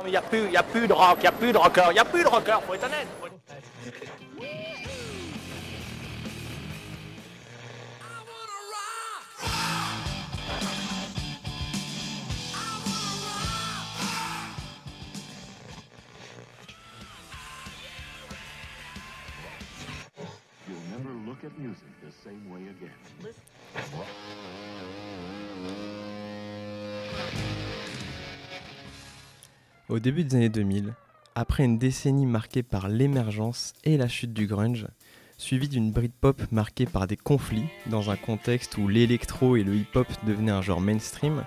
Non, mais il n'y a, plus- y a plus de rock, il n'y a plus de rocker, il n'y a plus de rocker, faut être honnête. faut look at music the same way again. Au début des années 2000, après une décennie marquée par l'émergence et la chute du grunge, suivie d'une Britpop marquée par des conflits dans un contexte où l'électro et le hip-hop devenaient un genre mainstream,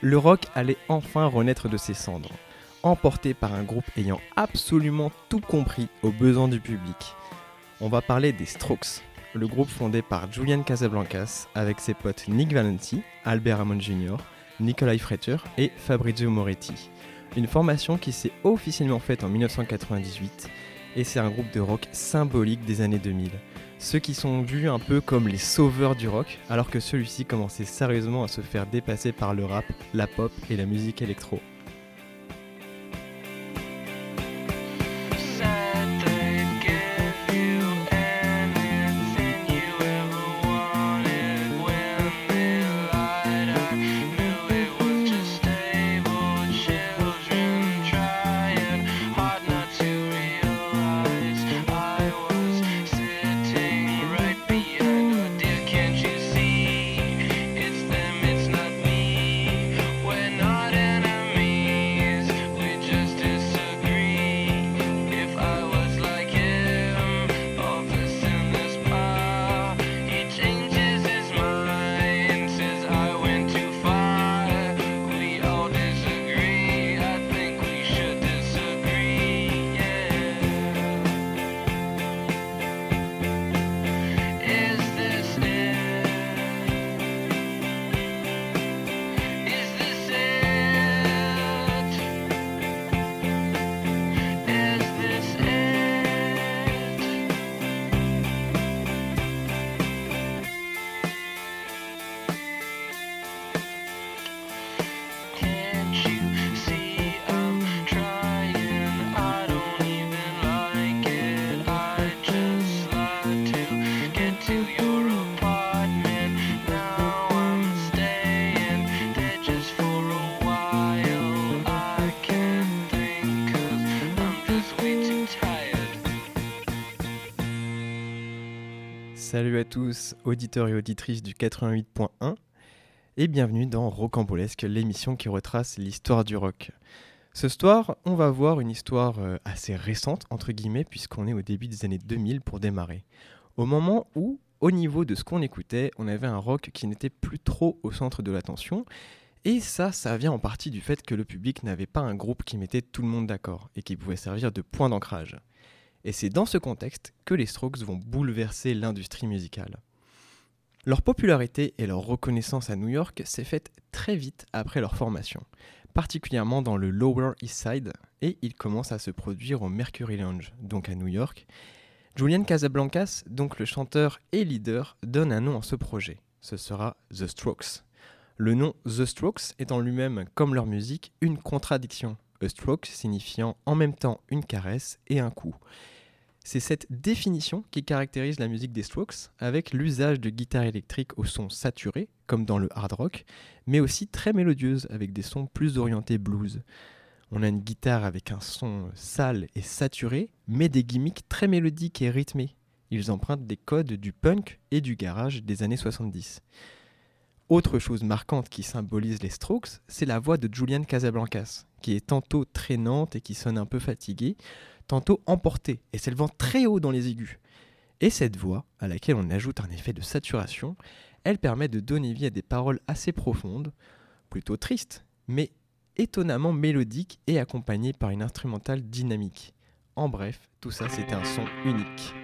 le rock allait enfin renaître de ses cendres, emporté par un groupe ayant absolument tout compris aux besoins du public. On va parler des Strokes, le groupe fondé par Julian Casablancas avec ses potes Nick Valenti, Albert Hammond Jr., Nikolai Fretter et Fabrizio Moretti. Une formation qui s'est officiellement faite en 1998 et c'est un groupe de rock symbolique des années 2000. Ceux qui sont vus un peu comme les sauveurs du rock alors que celui-ci commençait sérieusement à se faire dépasser par le rap, la pop et la musique électro. Salut à tous, auditeurs et auditrices du 88.1, et bienvenue dans Rocambolesque, l'émission qui retrace l'histoire du rock. Ce soir, on va voir une histoire euh, assez récente, entre guillemets, puisqu'on est au début des années 2000 pour démarrer. Au moment où, au niveau de ce qu'on écoutait, on avait un rock qui n'était plus trop au centre de l'attention, et ça, ça vient en partie du fait que le public n'avait pas un groupe qui mettait tout le monde d'accord, et qui pouvait servir de point d'ancrage. Et c'est dans ce contexte que les Strokes vont bouleverser l'industrie musicale. Leur popularité et leur reconnaissance à New York s'est faite très vite après leur formation, particulièrement dans le Lower East Side, et ils commencent à se produire au Mercury Lounge, donc à New York. Julian Casablancas, donc le chanteur et leader, donne un nom à ce projet. Ce sera The Strokes. Le nom The Strokes est en lui-même, comme leur musique, une contradiction. A stroke signifiant en même temps une caresse et un coup. C'est cette définition qui caractérise la musique des Strokes, avec l'usage de guitares électriques au son saturé, comme dans le hard rock, mais aussi très mélodieuse, avec des sons plus orientés blues. On a une guitare avec un son sale et saturé, mais des gimmicks très mélodiques et rythmés. Ils empruntent des codes du punk et du garage des années 70. Autre chose marquante qui symbolise les Strokes, c'est la voix de Julian Casablancas, qui est tantôt traînante et qui sonne un peu fatiguée, tantôt emportée et s'élevant très haut dans les aigus. Et cette voix, à laquelle on ajoute un effet de saturation, elle permet de donner vie à des paroles assez profondes, plutôt tristes, mais étonnamment mélodiques et accompagnées par une instrumentale dynamique. En bref, tout ça c'était un son unique.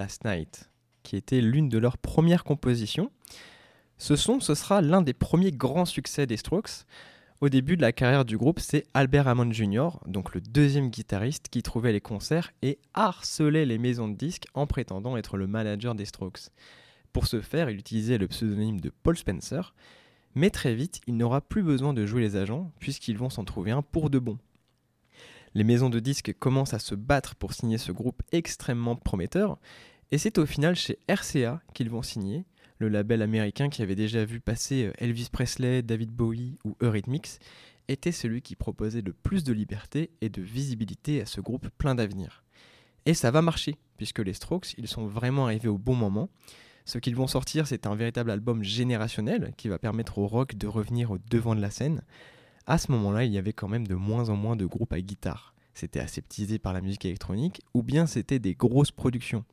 Last Night, qui était l'une de leurs premières compositions. Ce son, ce sera l'un des premiers grands succès des Strokes. Au début de la carrière du groupe, c'est Albert Hammond Jr., donc le deuxième guitariste, qui trouvait les concerts et harcelait les maisons de disques en prétendant être le manager des Strokes. Pour ce faire, il utilisait le pseudonyme de Paul Spencer, mais très vite, il n'aura plus besoin de jouer les agents, puisqu'ils vont s'en trouver un pour de bon. Les maisons de disques commencent à se battre pour signer ce groupe extrêmement prometteur, et c'est au final chez RCA qu'ils vont signer, le label américain qui avait déjà vu passer euh, Elvis Presley, David Bowie ou Eurythmics, était celui qui proposait le plus de liberté et de visibilité à ce groupe plein d'avenir. Et ça va marcher, puisque les Strokes, ils sont vraiment arrivés au bon moment. Ce qu'ils vont sortir, c'est un véritable album générationnel qui va permettre au rock de revenir au devant de la scène. À ce moment-là, il y avait quand même de moins en moins de groupes à guitare. C'était aseptisé par la musique électronique, ou bien c'était des grosses productions.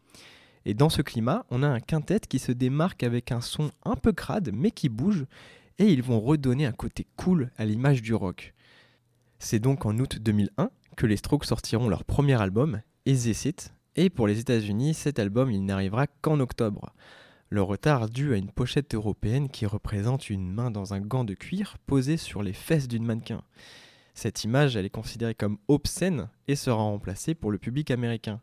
Et dans ce climat, on a un quintet qui se démarque avec un son un peu crade, mais qui bouge, et ils vont redonner un côté cool à l'image du rock. C'est donc en août 2001 que les Strokes sortiront leur premier album, Easy Sit, et pour les États-Unis, cet album il n'arrivera qu'en octobre. Le retard dû à une pochette européenne qui représente une main dans un gant de cuir posée sur les fesses d'une mannequin. Cette image, elle est considérée comme obscène et sera remplacée pour le public américain.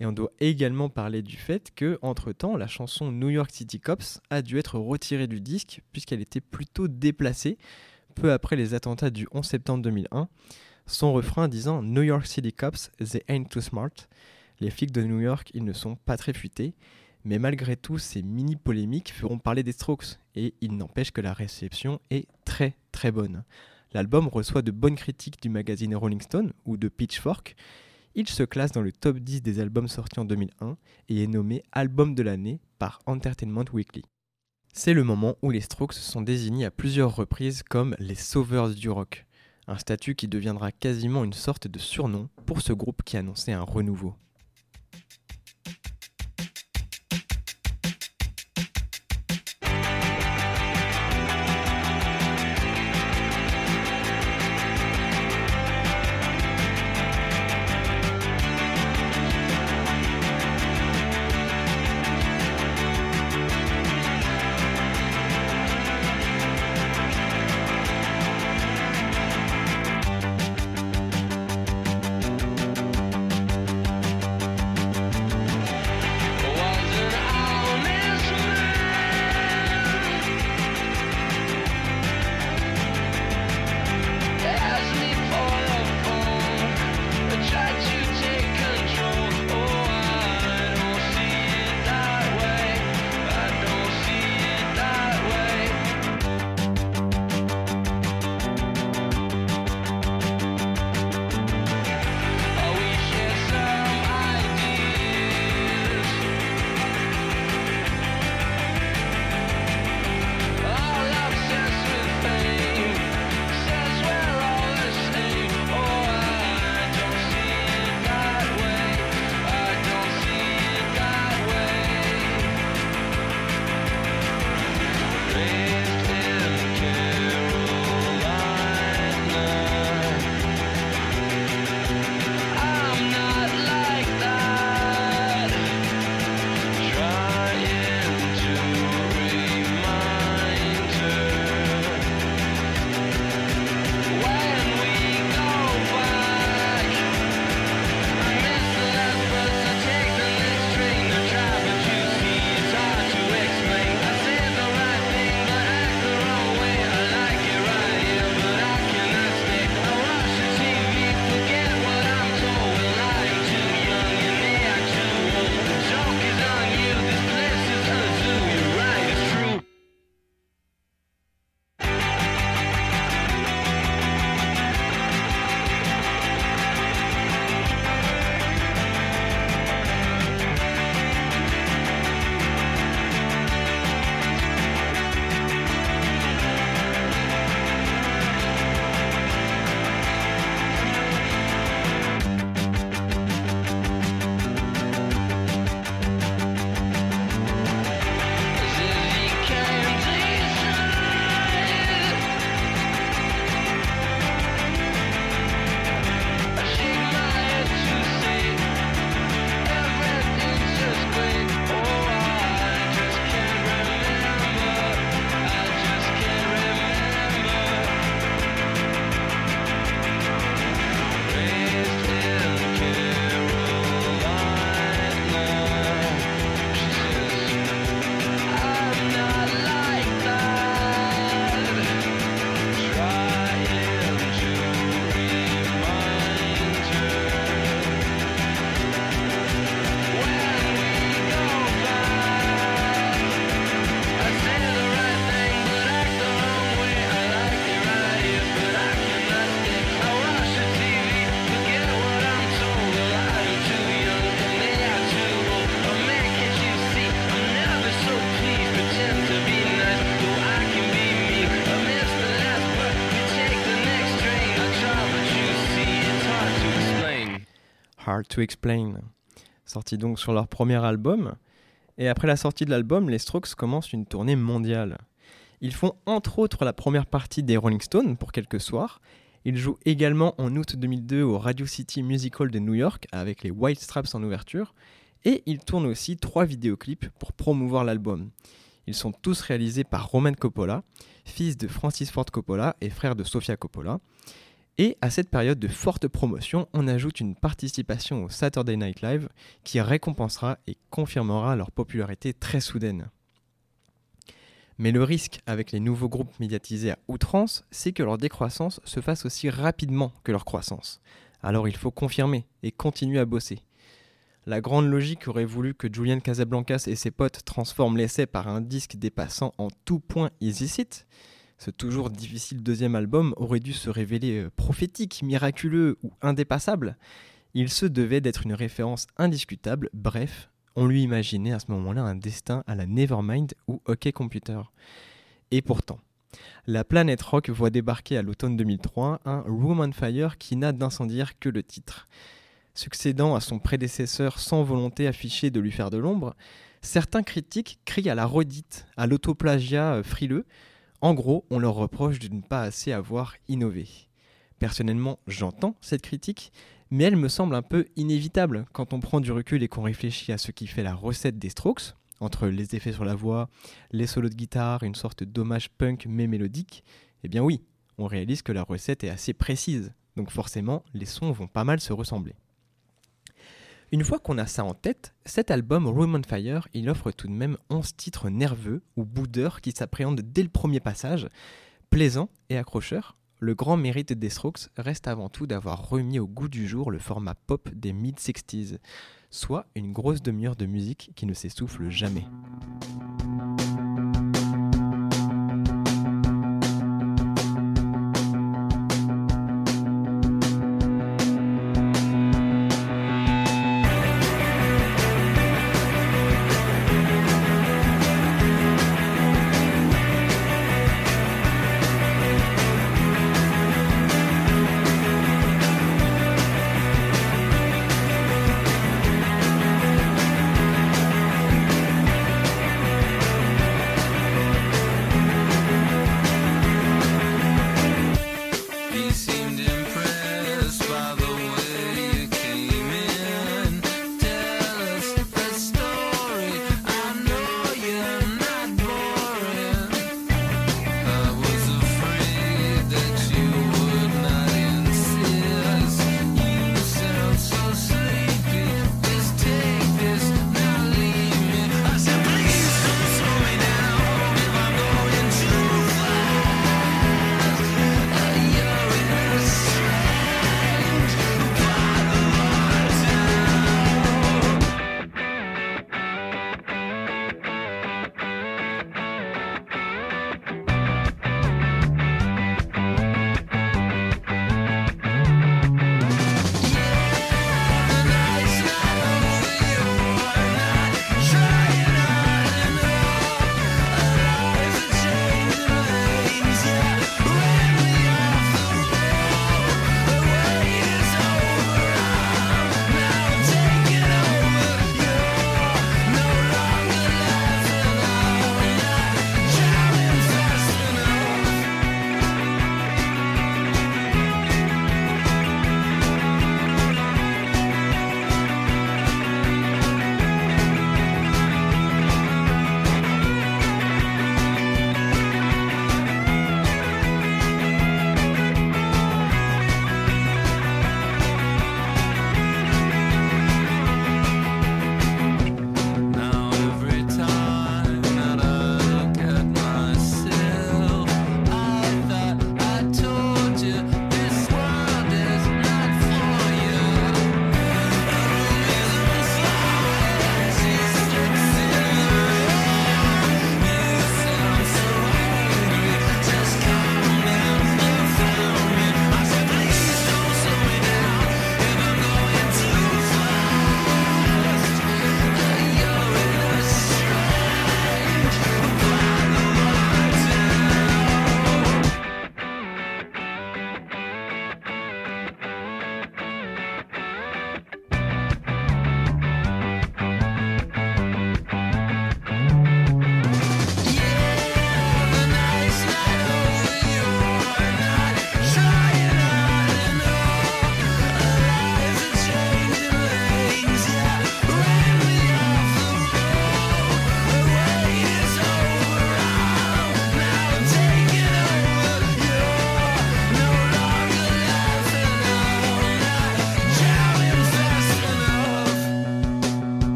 Et on doit également parler du fait que, entre-temps, la chanson New York City Cops a dû être retirée du disque puisqu'elle était plutôt déplacée peu après les attentats du 11 septembre 2001, son refrain disant New York City Cops, they ain't too smart. Les flics de New York, ils ne sont pas très futés. Mais malgré tout, ces mini-polémiques feront parler des Strokes, et il n'empêche que la réception est très très bonne. L'album reçoit de bonnes critiques du magazine Rolling Stone ou de Pitchfork, il se classe dans le top 10 des albums sortis en 2001 et est nommé Album de l'année par Entertainment Weekly. C'est le moment où les Strokes sont désignés à plusieurs reprises comme les sauveurs du rock, un statut qui deviendra quasiment une sorte de surnom pour ce groupe qui annonçait un renouveau. To Explain, sorti donc sur leur premier album. Et après la sortie de l'album, les Strokes commencent une tournée mondiale. Ils font entre autres la première partie des Rolling Stones pour quelques soirs. Ils jouent également en août 2002 au Radio City Music Hall de New York avec les White Straps en ouverture. Et ils tournent aussi trois vidéoclips pour promouvoir l'album. Ils sont tous réalisés par Roman Coppola, fils de Francis Ford Coppola et frère de Sofia Coppola. Et à cette période de forte promotion, on ajoute une participation au Saturday Night Live qui récompensera et confirmera leur popularité très soudaine. Mais le risque avec les nouveaux groupes médiatisés à outrance, c'est que leur décroissance se fasse aussi rapidement que leur croissance. Alors il faut confirmer et continuer à bosser. La grande logique aurait voulu que Julian Casablancas et ses potes transforment l'essai par un disque dépassant en tout point Easy ce toujours difficile deuxième album aurait dû se révéler euh, prophétique, miraculeux ou indépassable. Il se devait d'être une référence indiscutable, bref, on lui imaginait à ce moment-là un destin à la Nevermind ou OK Computer. Et pourtant, la planète rock voit débarquer à l'automne 2003 un Room on Fire qui n'a d'incendiaire que le titre. Succédant à son prédécesseur sans volonté affichée de lui faire de l'ombre, certains critiques crient à la redite, à l'autoplagiat euh, frileux, en gros, on leur reproche de ne pas assez avoir innové. Personnellement, j'entends cette critique, mais elle me semble un peu inévitable quand on prend du recul et qu'on réfléchit à ce qui fait la recette des Strokes, entre les effets sur la voix, les solos de guitare, une sorte d'hommage punk mais mélodique. Eh bien oui, on réalise que la recette est assez précise, donc forcément les sons vont pas mal se ressembler. Une fois qu'on a ça en tête, cet album Room on Fire, il offre tout de même 11 titres nerveux ou boudeurs qui s'appréhendent dès le premier passage. Plaisant et accrocheur, le grand mérite des Strokes reste avant tout d'avoir remis au goût du jour le format pop des mid-60s, soit une grosse demi-heure de musique qui ne s'essouffle jamais.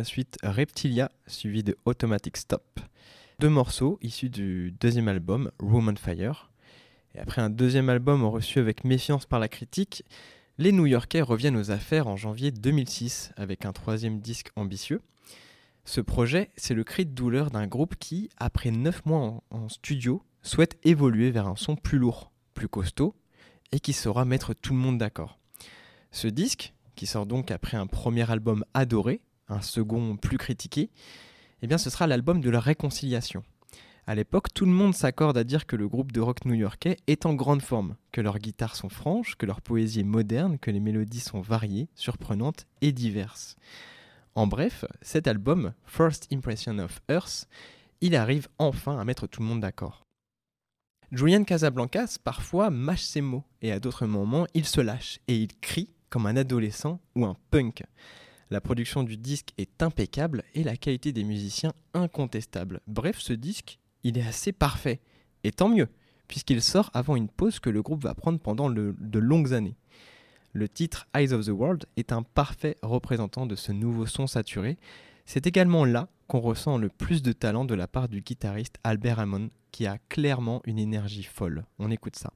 La suite Reptilia, suivi de Automatic Stop. Deux morceaux issus du deuxième album, Room on Fire. Après un deuxième album reçu avec méfiance par la critique, les New-Yorkais reviennent aux affaires en janvier 2006 avec un troisième disque ambitieux. Ce projet, c'est le cri de douleur d'un groupe qui, après neuf mois en, studio, souhaite évoluer vers un son plus lourd, plus costaud, et qui saura mettre tout le monde d'accord. Ce disque, qui sort donc après un premier album adoré, un second plus critiqué, eh bien ce sera l'album de la réconciliation. À l'époque, tout le monde s'accorde à dire que le groupe de rock new-yorkais est en grande forme, que leurs guitares sont franches, que leur poésie est moderne, que les mélodies sont variées, surprenantes et diverses. En bref, cet album, First Impression of Earth, il arrive enfin à mettre tout le monde d'accord. Julian Casablancas parfois mâche ses mots et à d'autres moments il se lâche et il crie comme un adolescent ou un punk. La production du disque est impeccable et la qualité des musiciens incontestable. Bref, ce disque, il est assez parfait. Et tant mieux, puisqu'il sort avant une pause que le groupe va prendre pendant de longues années. Le titre Eyes of the World est un parfait représentant de ce nouveau son saturé. C'est également là qu'on ressent le plus de talent de la part du guitariste Albert Hammond, qui a clairement une énergie folle. On écoute ça.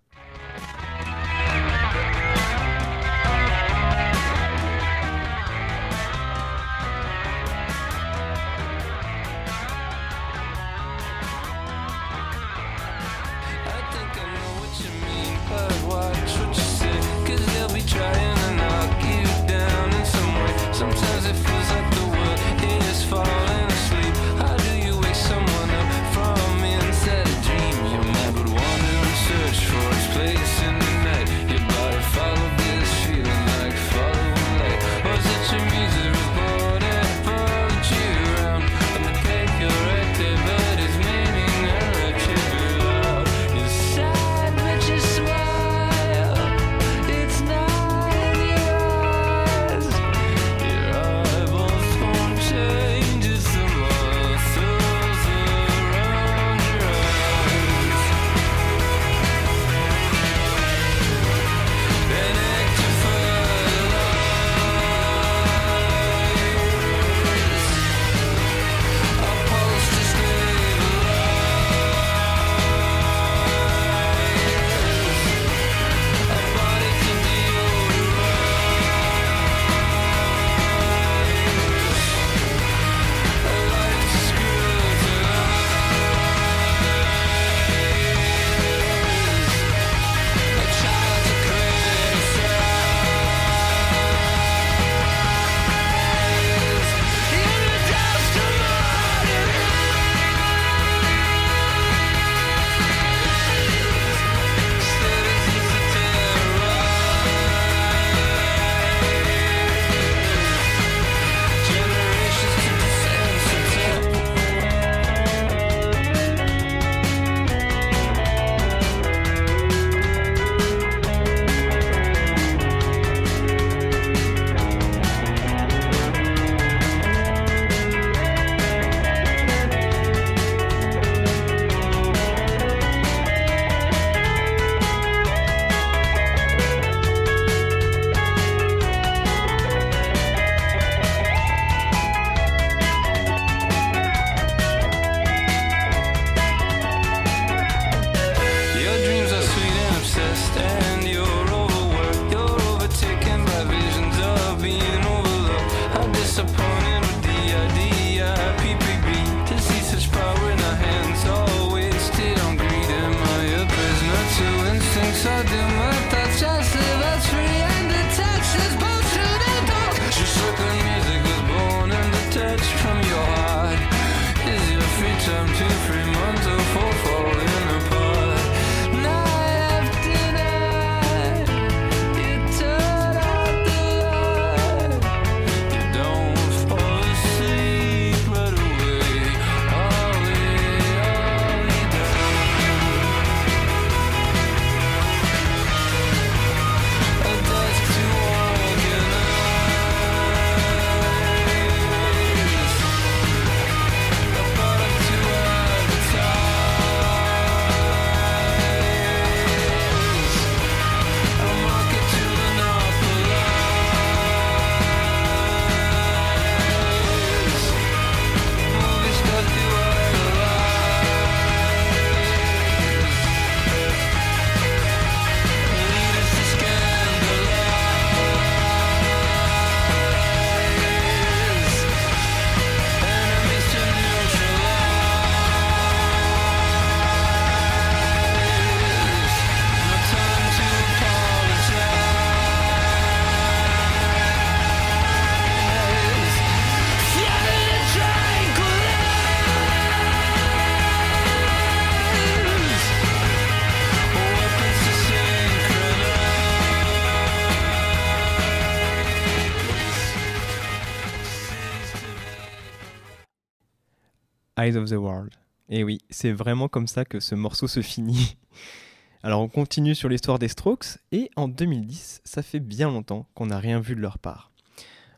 Eyes of the World. Et oui, c'est vraiment comme ça que ce morceau se finit. Alors on continue sur l'histoire des Strokes, et en 2010, ça fait bien longtemps qu'on n'a rien vu de leur part.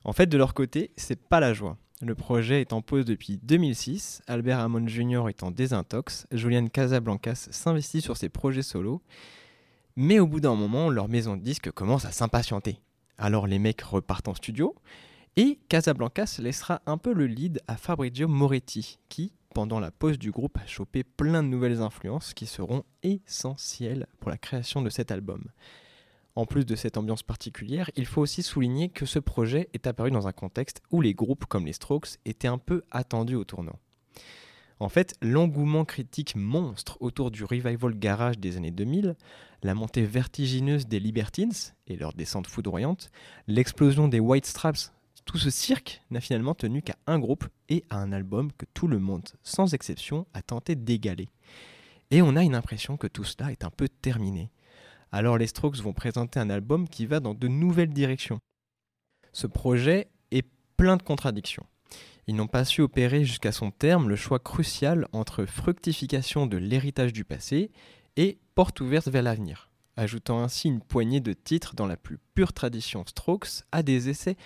En fait, de leur côté, c'est pas la joie. Le projet est en pause depuis 2006, Albert Hammond Jr. est en désintox, Julian Casablancas s'investit sur ses projets solos, mais au bout d'un moment, leur maison de disques commence à s'impatienter. Alors les mecs repartent en studio, et Casablancas laissera un peu le lead à Fabrizio Moretti, qui, pendant la pause du groupe, a chopé plein de nouvelles influences qui seront essentielles pour la création de cet album. En plus de cette ambiance particulière, il faut aussi souligner que ce projet est apparu dans un contexte où les groupes comme les Strokes étaient un peu attendus au tournant. En fait, l'engouement critique monstre autour du revival garage des années 2000, la montée vertigineuse des Libertines et leur descente foudroyante, l'explosion des White Straps, tout ce cirque n'a finalement tenu qu'à un groupe et à un album que tout le monde, sans exception, a tenté d'égaler. Et on a une impression que tout cela est un peu terminé. Alors les Strokes vont présenter un album qui va dans de nouvelles directions. Ce projet est plein de contradictions. Ils n'ont pas su opérer jusqu'à son terme le choix crucial entre fructification de l'héritage du passé et porte ouverte vers l'avenir, ajoutant ainsi une poignée de titres dans la plus pure tradition Strokes à des essais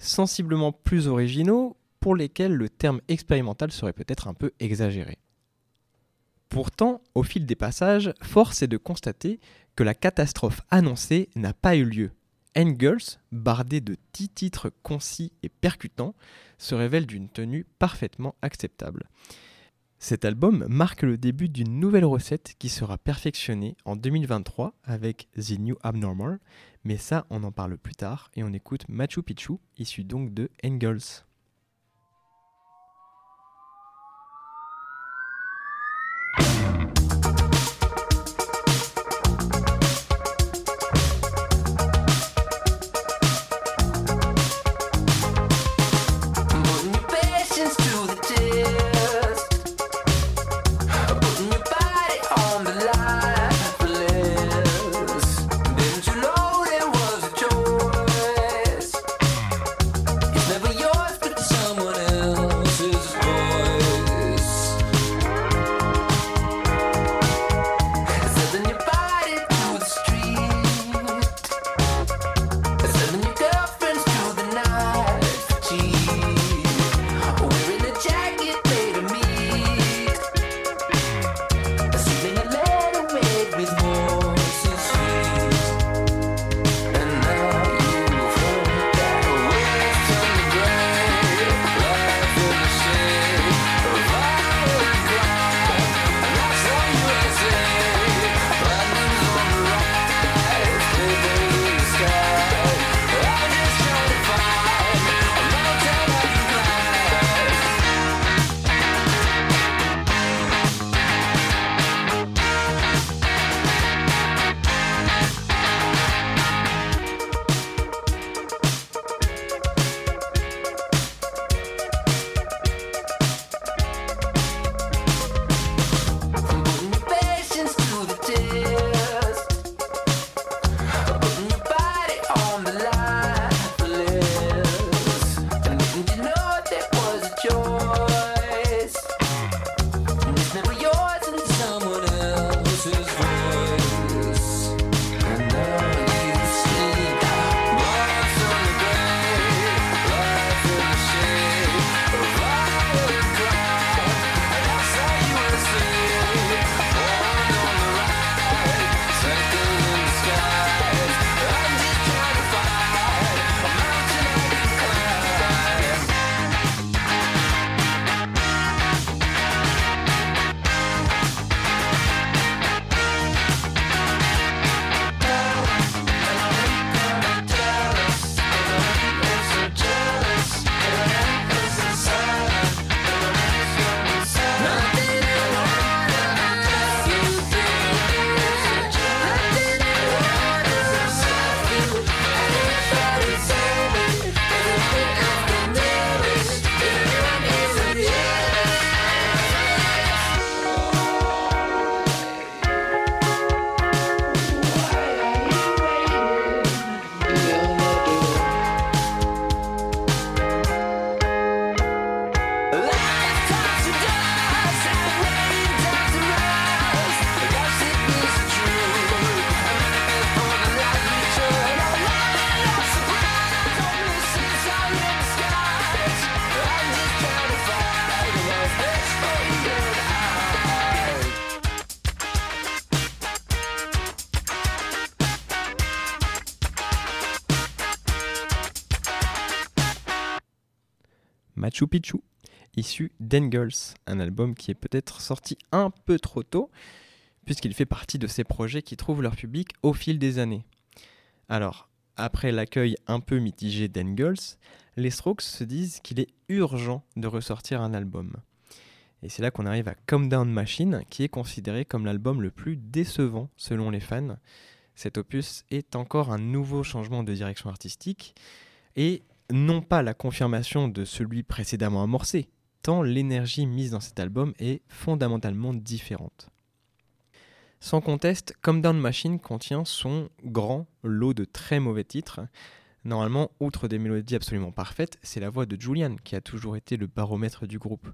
sensiblement plus originaux pour lesquels le terme expérimental serait peut-être un peu exagéré. Pourtant, au fil des passages, force est de constater que la catastrophe annoncée n'a pas eu lieu. Engels, bardé de dix titres concis et percutants, se révèle d'une tenue parfaitement acceptable. Cet album marque le début d'une nouvelle recette qui sera perfectionnée en 2023 avec The New Abnormal, mais ça on en parle plus tard et on écoute Machu Picchu, issu donc de Engels. Issu d'Engels, un album qui est peut-être sorti un peu trop tôt, puisqu'il fait partie de ces projets qui trouvent leur public au fil des années. Alors, après l'accueil un peu mitigé d'Engels, les Strokes se disent qu'il est urgent de ressortir un album. Et c'est là qu'on arrive à Come Down Machine, qui est considéré comme l'album le plus décevant selon les fans. Cet opus est encore un nouveau changement de direction artistique, et non pas la confirmation de celui précédemment amorcé, tant l'énergie mise dans cet album est fondamentalement différente. Sans conteste, Come Down Machine contient son grand lot de très mauvais titres. Normalement, outre des mélodies absolument parfaites, c'est la voix de Julian qui a toujours été le baromètre du groupe.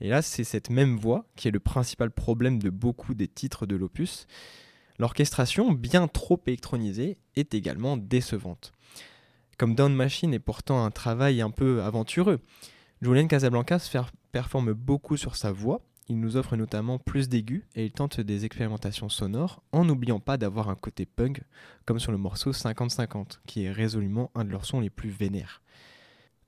Et là, c'est cette même voix qui est le principal problème de beaucoup des titres de l'opus. L'orchestration, bien trop électronisée, est également décevante. Comme Down Machine est pourtant un travail un peu aventureux, Julian Casablancas performe beaucoup sur sa voix, il nous offre notamment plus d'aigus et il tente des expérimentations sonores en n'oubliant pas d'avoir un côté punk comme sur le morceau 50-50 qui est résolument un de leurs sons les plus vénères.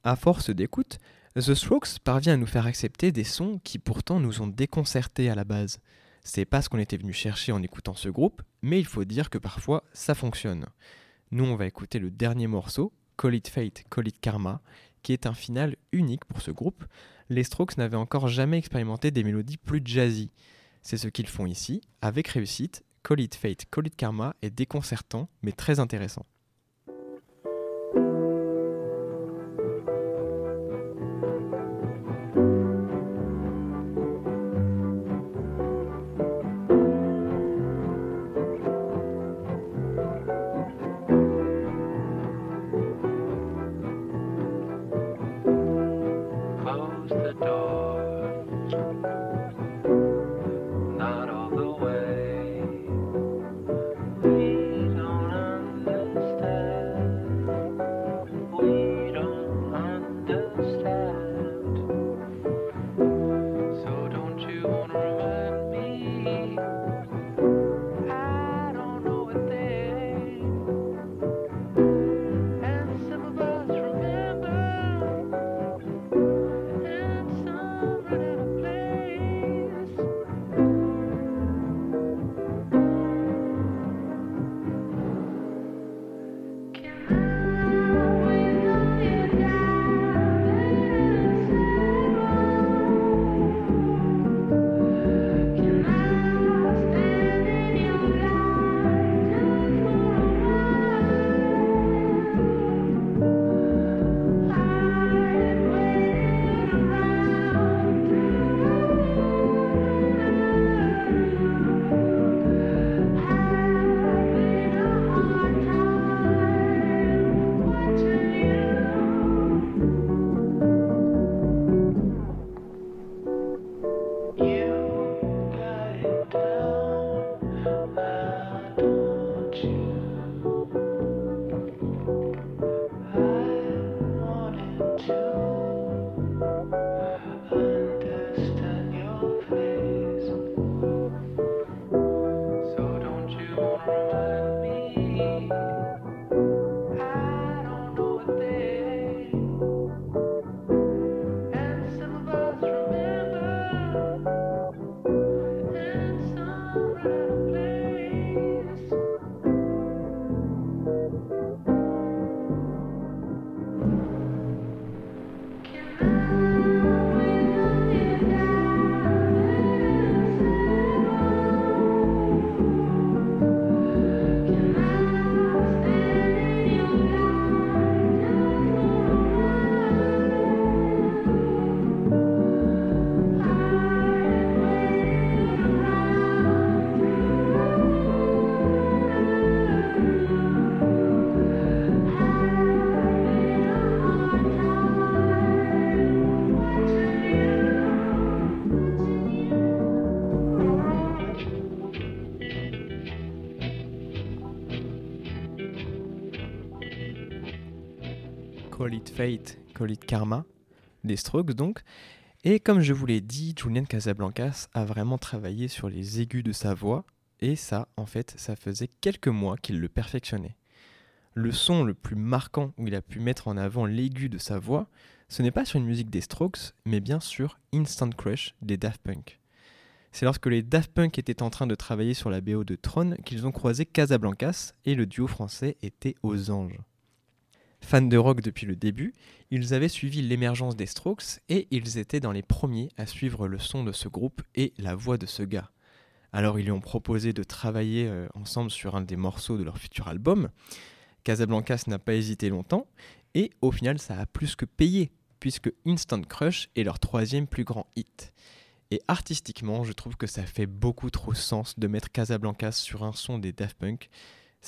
À force d'écoute, The Strokes parvient à nous faire accepter des sons qui pourtant nous ont déconcertés à la base. C'est pas ce qu'on était venu chercher en écoutant ce groupe, mais il faut dire que parfois ça fonctionne. Nous on va écouter le dernier morceau, Call It Fate, Call It Karma, qui est un final unique pour ce groupe, les Strokes n'avaient encore jamais expérimenté des mélodies plus jazzy. C'est ce qu'ils font ici, avec réussite. Call It Fate, Call It Karma est déconcertant, mais très intéressant. Call It Fate, Call It Karma, des Strokes donc. Et comme je vous l'ai dit, Julian Casablancas a vraiment travaillé sur les aigus de sa voix, et ça, en fait, ça faisait quelques mois qu'il le perfectionnait. le son le plus marquant où il a pu mettre en avant l'aigu de sa voix, ce n'est pas sur une musique des Strokes, mais bien sur Instant Crush des Daft Punk. C'est lorsque les Daft Punk étaient en train de travailler sur la BO de Tron qu'ils ont croisé Casablancas et le duo français était aux anges. Fans de rock depuis le début, ils avaient suivi l'émergence des Strokes et ils étaient dans les premiers à suivre le son de ce groupe et la voix de ce gars. Alors ils lui ont proposé de travailler euh, ensemble sur un des morceaux de leur futur album. Casablancas n'a pas hésité longtemps et au final ça a plus que payé puisque Instant Crush est leur troisième plus grand hit. Et artistiquement, je trouve que ça fait beaucoup trop sens de mettre Casablancas sur un son des Daft Punk.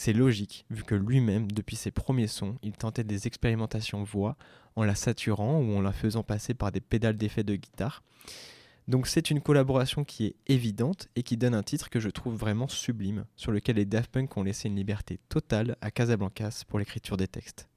C'est logique, vu que lui-même, depuis ses premiers sons, il tentait des expérimentations voix en la saturant ou en la faisant passer par des pédales d'effet de guitare. Donc c'est une collaboration qui est évidente et qui donne un titre que je trouve vraiment sublime, sur lequel les Daft Punk ont laissé une liberté totale à Casablancas pour l'écriture des textes.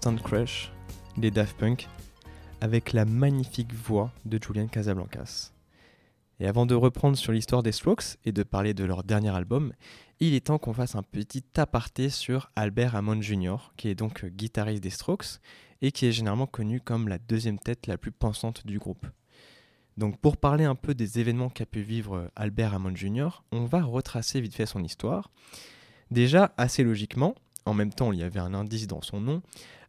Instant Crush, les Daft Punk, avec la magnifique voix de Julian Casablancas. Et avant de reprendre sur l'histoire des Strokes et de parler de leur dernier album, il est temps qu'on fasse un petit aparté sur Albert Hammond Jr., qui est donc guitariste des Strokes et qui est généralement connu comme la deuxième tête la plus pensante du groupe. Donc pour parler un peu des événements qu'a pu vivre Albert Hammond Jr., on va retracer vite fait son histoire. Déjà, assez logiquement, en même temps il y avait un indice dans son nom,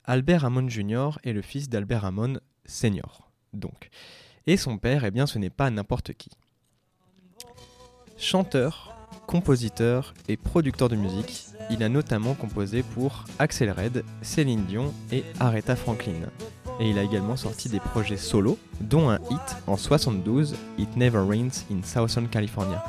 Albert Hammond Jr. est le fils d'Albert Hammond Senior. Donc. Et son père, eh bien ce n'est pas n'importe qui. Chanteur, compositeur et producteur de musique, il a notamment composé pour Axel Red, Céline Dion et Aretha Franklin. Et il a également sorti des projets solo, dont un hit en 72, It Never Rains in Southern California.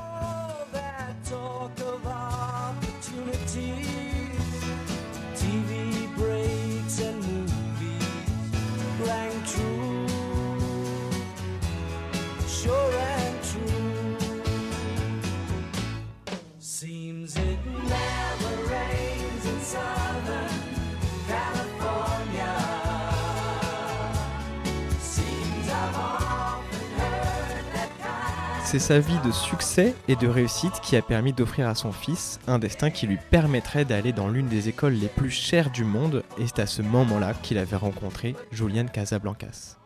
C'est sa vie de succès et de réussite qui a permis d'offrir à son fils un destin qui lui permettrait d'aller dans l'une des écoles les plus chères du monde, et c'est à ce moment-là qu'il avait rencontré Julian Casablancas.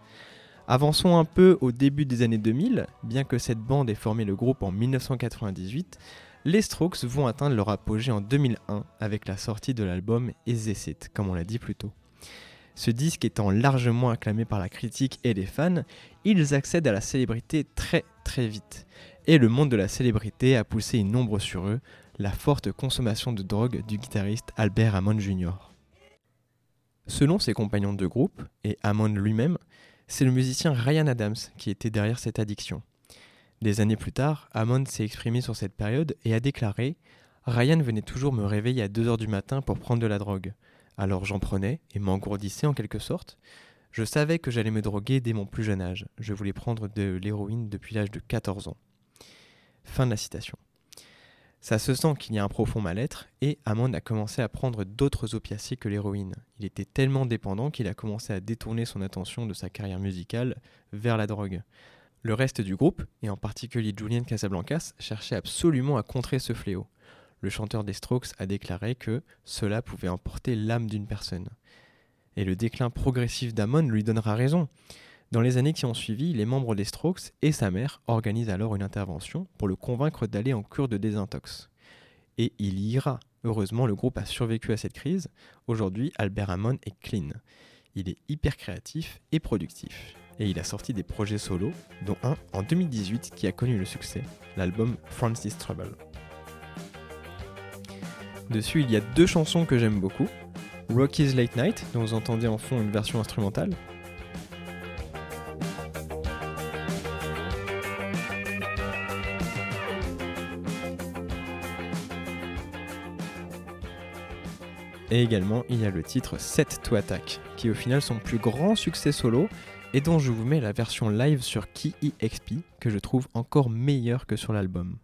Avançons un peu au début des années 2000, bien que cette bande ait formé le groupe en 1998, les Strokes vont atteindre leur apogée en 2001 avec la sortie de l'album Is This It, comme on l'a dit plus tôt. Ce disque étant largement acclamé par la critique et les fans, ils accèdent à la célébrité très très vite. Et le monde de la célébrité a poussé une ombre sur eux, la forte consommation de drogue du guitariste Albert Hammond Jr. Selon ses compagnons de groupe, et Hammond lui-même, c'est le musicien Ryan Adams qui était derrière cette addiction. Des années plus tard, Hammond s'est exprimé sur cette période et a déclaré Ryan venait toujours me réveiller à 2h du matin pour prendre de la drogue. Alors j'en prenais et m'engourdissais en quelque sorte. Je savais que j'allais me droguer dès mon plus jeune âge. Je voulais prendre de l'héroïne depuis l'âge de 14 ans. Fin de la citation. Ça se sent qu'il y a un profond mal-être et Hammond a commencé à prendre d'autres opiacés que l'héroïne. Il était tellement dépendant qu'il a commencé à détourner son attention de sa carrière musicale vers la drogue. Le reste du groupe, et en particulier Julian Casablancas, cherchait absolument à contrer ce fléau. Le chanteur des Strokes a déclaré que cela pouvait emporter l'âme d'une personne. Et le déclin progressif d'Amon lui donnera raison. Dans les années qui ont suivi, les membres des Strokes et sa mère organisent alors une intervention pour le convaincre d'aller en cure de désintox. Et il y ira. Heureusement, le groupe a survécu à cette crise. Aujourd'hui, Albert Hammond est clean. Il est hyper créatif et productif. Et il a sorti des projets solos, dont un en 2018 qui a connu le succès, l'album Francis Trouble. Dessus, il y a deux chansons que j'aime beaucoup. Rocky's Late Night, dont vous entendez en fond une version instrumentale, Et également, il y a le titre Set to Attack, qui est au final son plus grand succès solo et dont je vous mets la version live sur Key EXP que je trouve encore meilleure que sur l'album.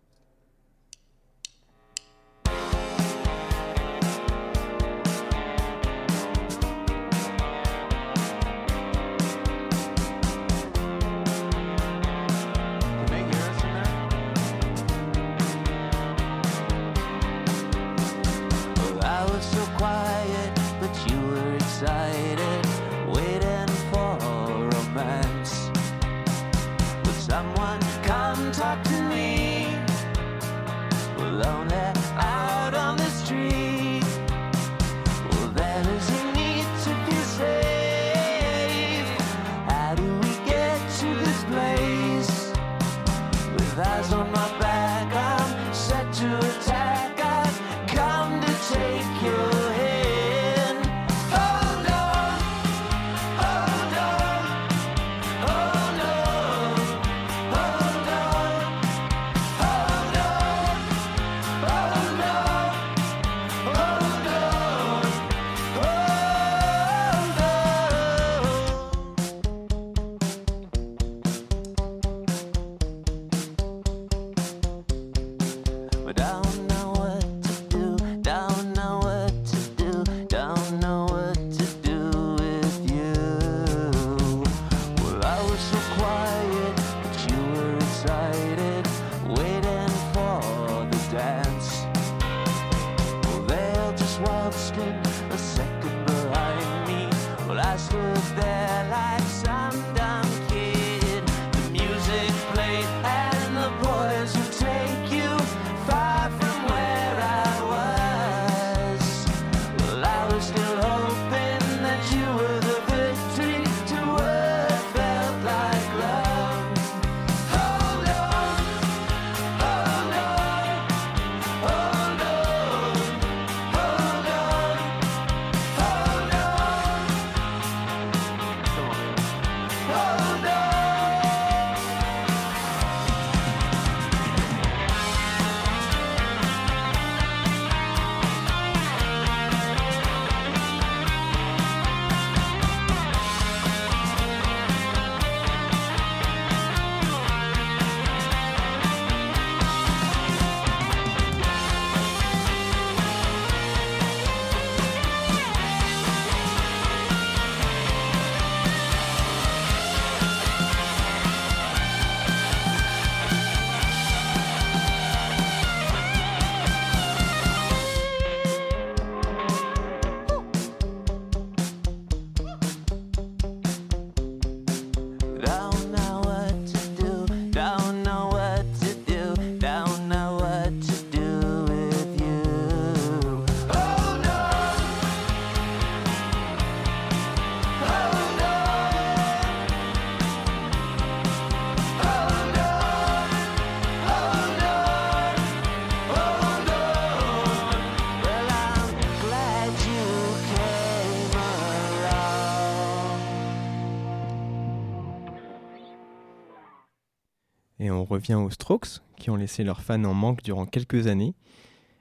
On revient aux Strokes, qui ont laissé leurs fans en manque durant quelques années.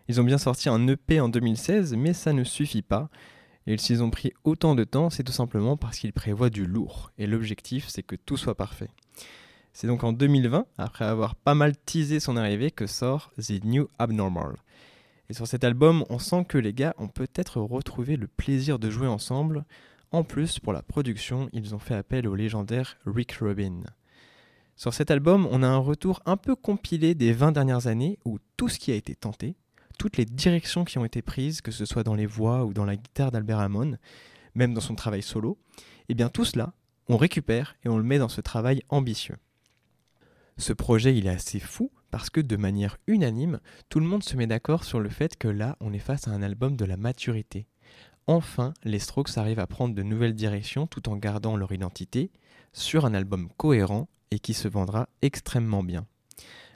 Ils ont bien sorti un EP en 2016, mais ça ne suffit pas. Et s'ils ont pris autant de temps, c'est tout simplement parce qu'ils prévoient du lourd. Et l'objectif, c'est que tout soit parfait. C'est donc en 2020, après avoir pas mal teasé son arrivée, que sort The New Abnormal. Et sur cet album, on sent que les gars ont peut-être retrouvé le plaisir de jouer ensemble. En plus, pour la production, ils ont fait appel au légendaire Rick Rubin. Sur cet album, on a un retour un peu compilé des 20 dernières années où tout ce qui a été tenté, toutes les directions qui ont été prises, que ce soit dans les voix ou dans la guitare d'Albert Hammond, même dans son travail solo, et bien tout cela, on récupère et on le met dans ce travail ambitieux. Ce projet, il est assez fou parce que de manière unanime, tout le monde se met d'accord sur le fait que là, on est face à un album de la maturité. Enfin, les Strokes arrivent à prendre de nouvelles directions tout en gardant leur identité sur un album cohérent et qui se vendra extrêmement bien.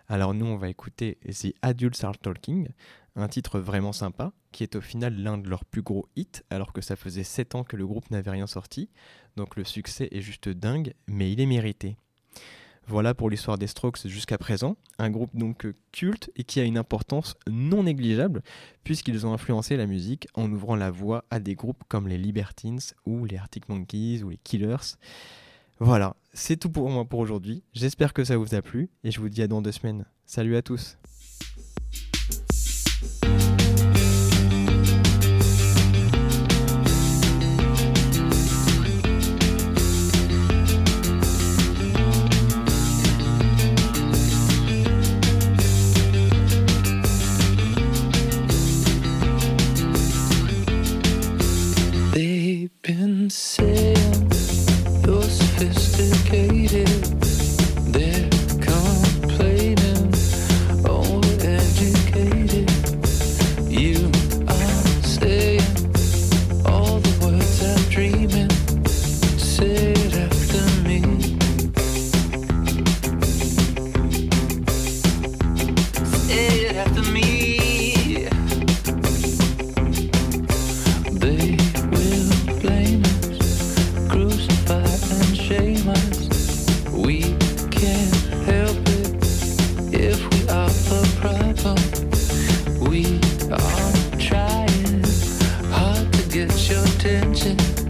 Alors nous, on va écouter The Adults Are Talking, un titre vraiment sympa, qui est au final l'un de leurs plus gros hits, alors que ça faisait 7 ans que le groupe n'avait rien sorti, donc le succès est juste dingue, mais il est mérité. Voilà pour l'histoire des Strokes jusqu'à présent, un groupe donc culte et qui a une importance non négligeable, puisqu'ils ont influencé la musique en ouvrant la voie à des groupes comme les Libertines ou les Arctic Monkeys ou les Killers. Voilà, c'est tout pour moi pour aujourd'hui. J'espère que ça vous a plu et je vous dis à dans deux semaines. Salut à tous. gets your attention.